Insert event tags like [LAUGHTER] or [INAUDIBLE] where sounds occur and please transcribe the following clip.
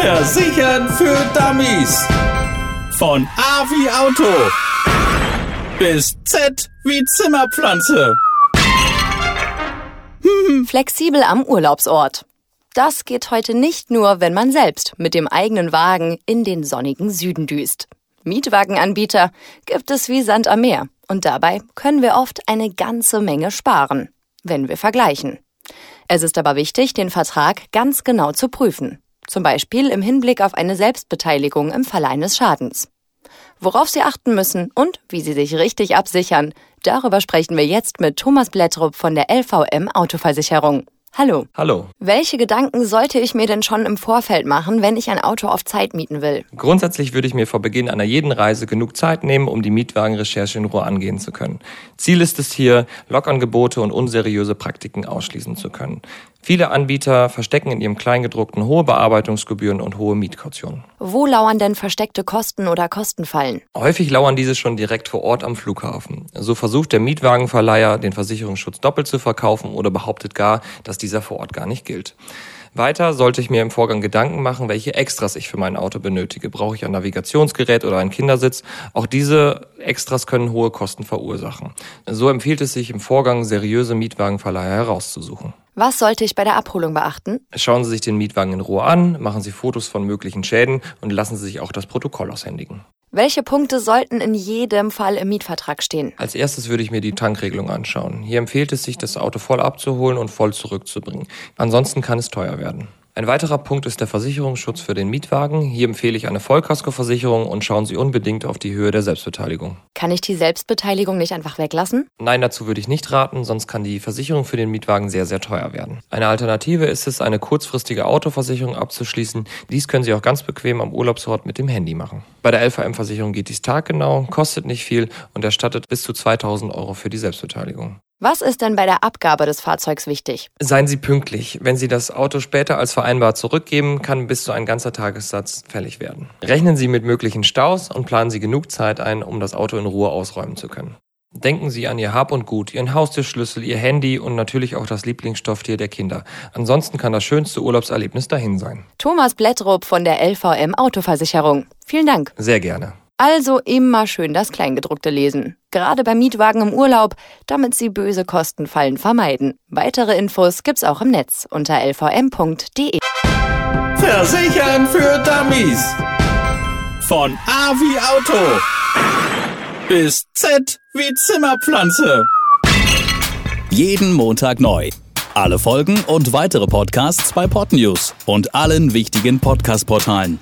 Versichern für Dummies. Von A wie Auto bis Z wie Zimmerpflanze. [LAUGHS] Flexibel am Urlaubsort. Das geht heute nicht nur, wenn man selbst mit dem eigenen Wagen in den sonnigen Süden düst. Mietwagenanbieter gibt es wie Sand am Meer. Und dabei können wir oft eine ganze Menge sparen, wenn wir vergleichen. Es ist aber wichtig, den Vertrag ganz genau zu prüfen. Zum Beispiel im Hinblick auf eine Selbstbeteiligung im Falle eines Schadens. Worauf Sie achten müssen und wie Sie sich richtig absichern, darüber sprechen wir jetzt mit Thomas Blättrup von der LVM Autoversicherung. Hallo. Hallo. Welche Gedanken sollte ich mir denn schon im Vorfeld machen, wenn ich ein Auto auf Zeit mieten will? Grundsätzlich würde ich mir vor Beginn einer jeden Reise genug Zeit nehmen, um die Mietwagenrecherche in Ruhe angehen zu können. Ziel ist es hier, Lockangebote und unseriöse Praktiken ausschließen zu können. Viele Anbieter verstecken in ihrem Kleingedruckten hohe Bearbeitungsgebühren und hohe Mietkautionen. Wo lauern denn versteckte Kosten oder Kostenfallen? Häufig lauern diese schon direkt vor Ort am Flughafen. So versucht der Mietwagenverleiher, den Versicherungsschutz doppelt zu verkaufen oder behauptet gar, dass dieser vor Ort gar nicht gilt. Weiter sollte ich mir im Vorgang Gedanken machen, welche Extras ich für mein Auto benötige. Brauche ich ein Navigationsgerät oder einen Kindersitz? Auch diese Extras können hohe Kosten verursachen. So empfiehlt es sich im Vorgang, seriöse Mietwagenverleiher herauszusuchen. Was sollte ich bei der Abholung beachten? Schauen Sie sich den Mietwagen in Ruhe an, machen Sie Fotos von möglichen Schäden und lassen Sie sich auch das Protokoll aushändigen. Welche Punkte sollten in jedem Fall im Mietvertrag stehen? Als erstes würde ich mir die Tankregelung anschauen. Hier empfiehlt es sich, das Auto voll abzuholen und voll zurückzubringen. Ansonsten kann es teuer werden. Ein weiterer Punkt ist der Versicherungsschutz für den Mietwagen. Hier empfehle ich eine Vollkaskoversicherung und schauen Sie unbedingt auf die Höhe der Selbstbeteiligung. Kann ich die Selbstbeteiligung nicht einfach weglassen? Nein, dazu würde ich nicht raten, sonst kann die Versicherung für den Mietwagen sehr, sehr teuer werden. Eine Alternative ist es, eine kurzfristige Autoversicherung abzuschließen. Dies können Sie auch ganz bequem am Urlaubsort mit dem Handy machen. Bei der LVM-Versicherung geht dies taggenau, kostet nicht viel und erstattet bis zu 2000 Euro für die Selbstbeteiligung. Was ist denn bei der Abgabe des Fahrzeugs wichtig? Seien Sie pünktlich. Wenn Sie das Auto später als vereinbart zurückgeben, kann bis zu ein ganzer Tagessatz fällig werden. Rechnen Sie mit möglichen Staus und planen Sie genug Zeit ein, um das Auto in Ruhe ausräumen zu können. Denken Sie an Ihr Hab und Gut, Ihren Haustürschlüssel, Ihr Handy und natürlich auch das Lieblingsstofftier der Kinder. Ansonsten kann das schönste Urlaubserlebnis dahin sein. Thomas Blättrup von der LVM Autoversicherung. Vielen Dank. Sehr gerne. Also immer schön das Kleingedruckte lesen. Gerade bei Mietwagen im Urlaub, damit Sie böse Kostenfallen vermeiden. Weitere Infos gibt's auch im Netz unter lvm.de. Versichern für Dummies. Von A wie Auto bis Z wie Zimmerpflanze. Jeden Montag neu. Alle Folgen und weitere Podcasts bei Podnews und allen wichtigen Podcast-Portalen.